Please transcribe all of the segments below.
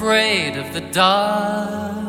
Afraid of the dark.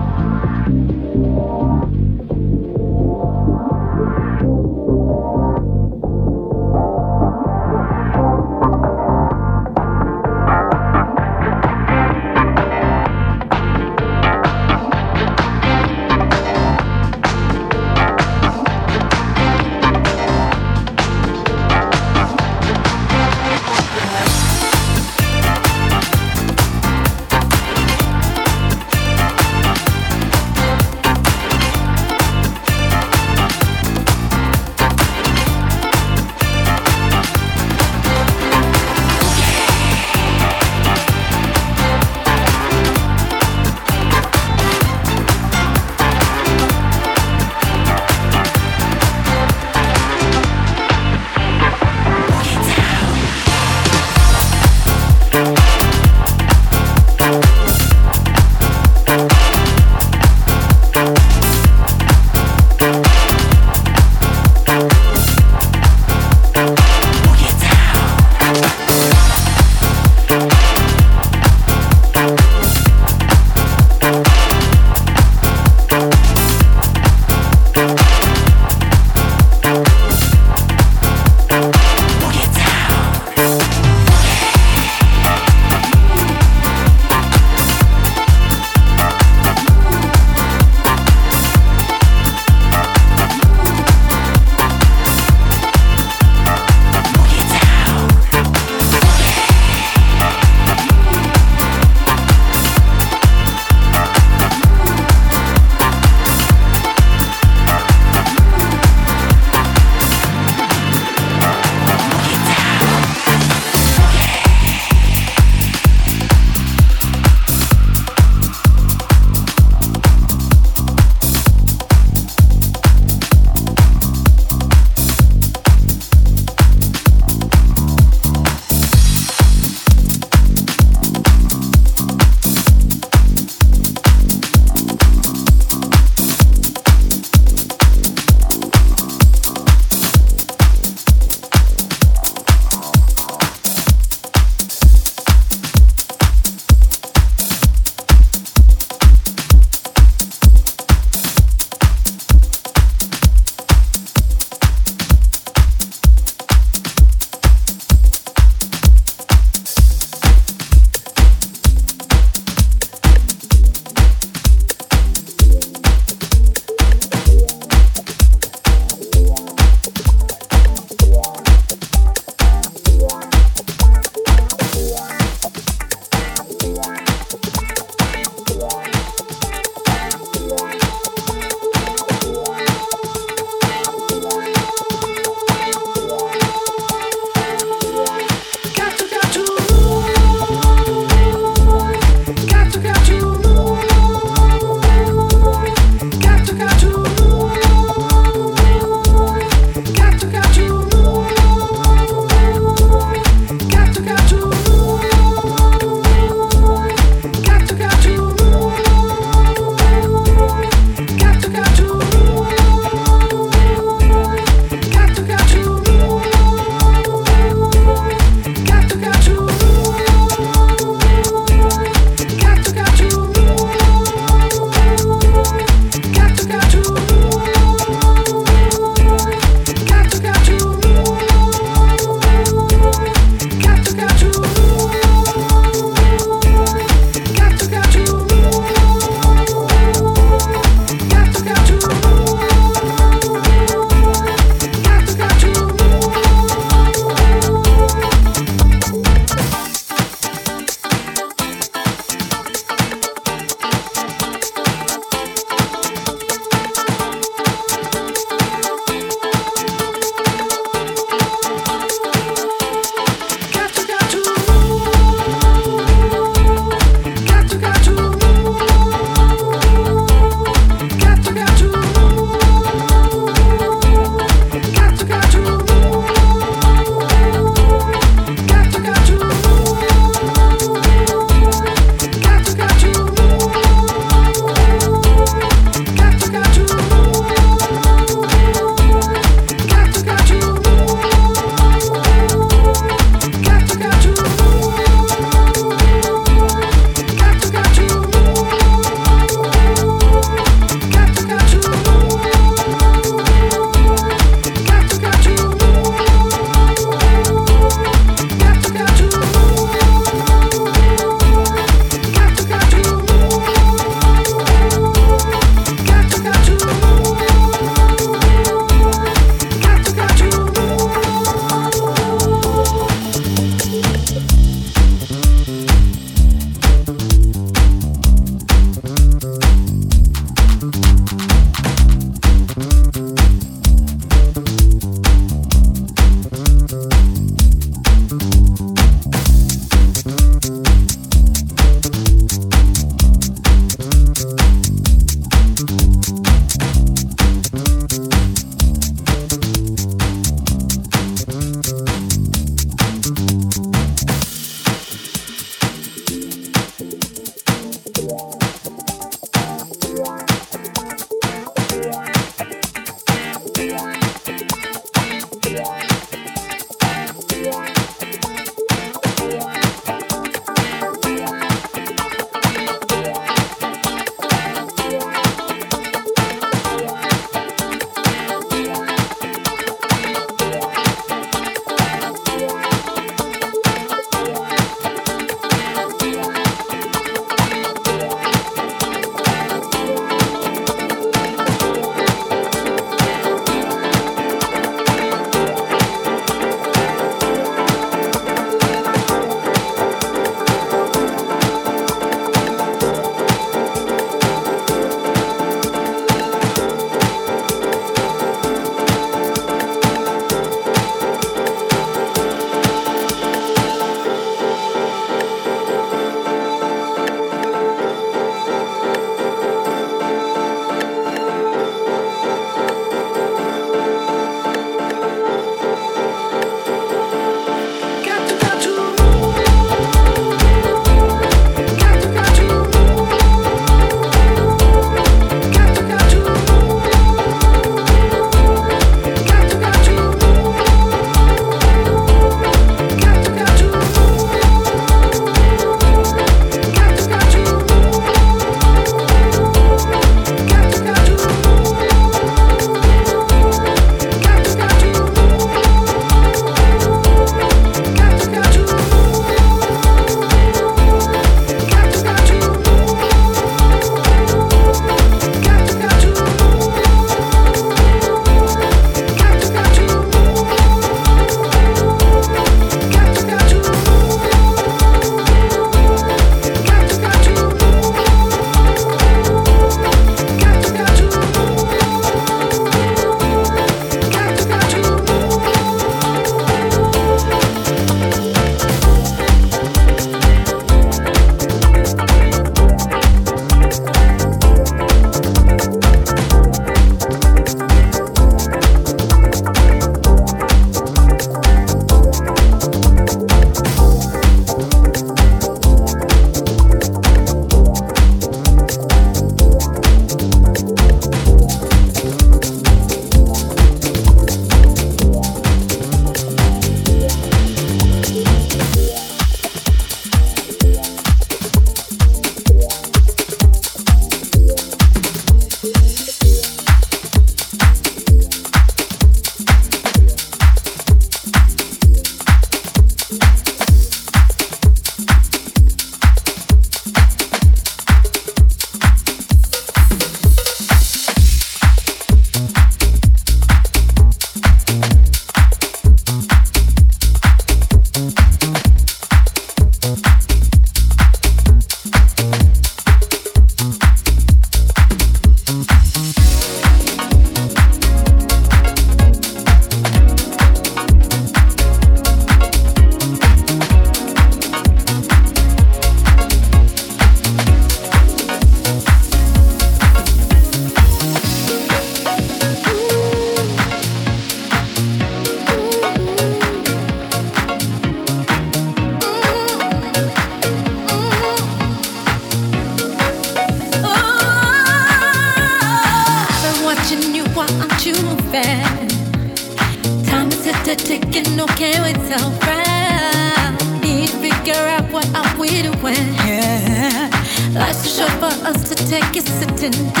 tonight.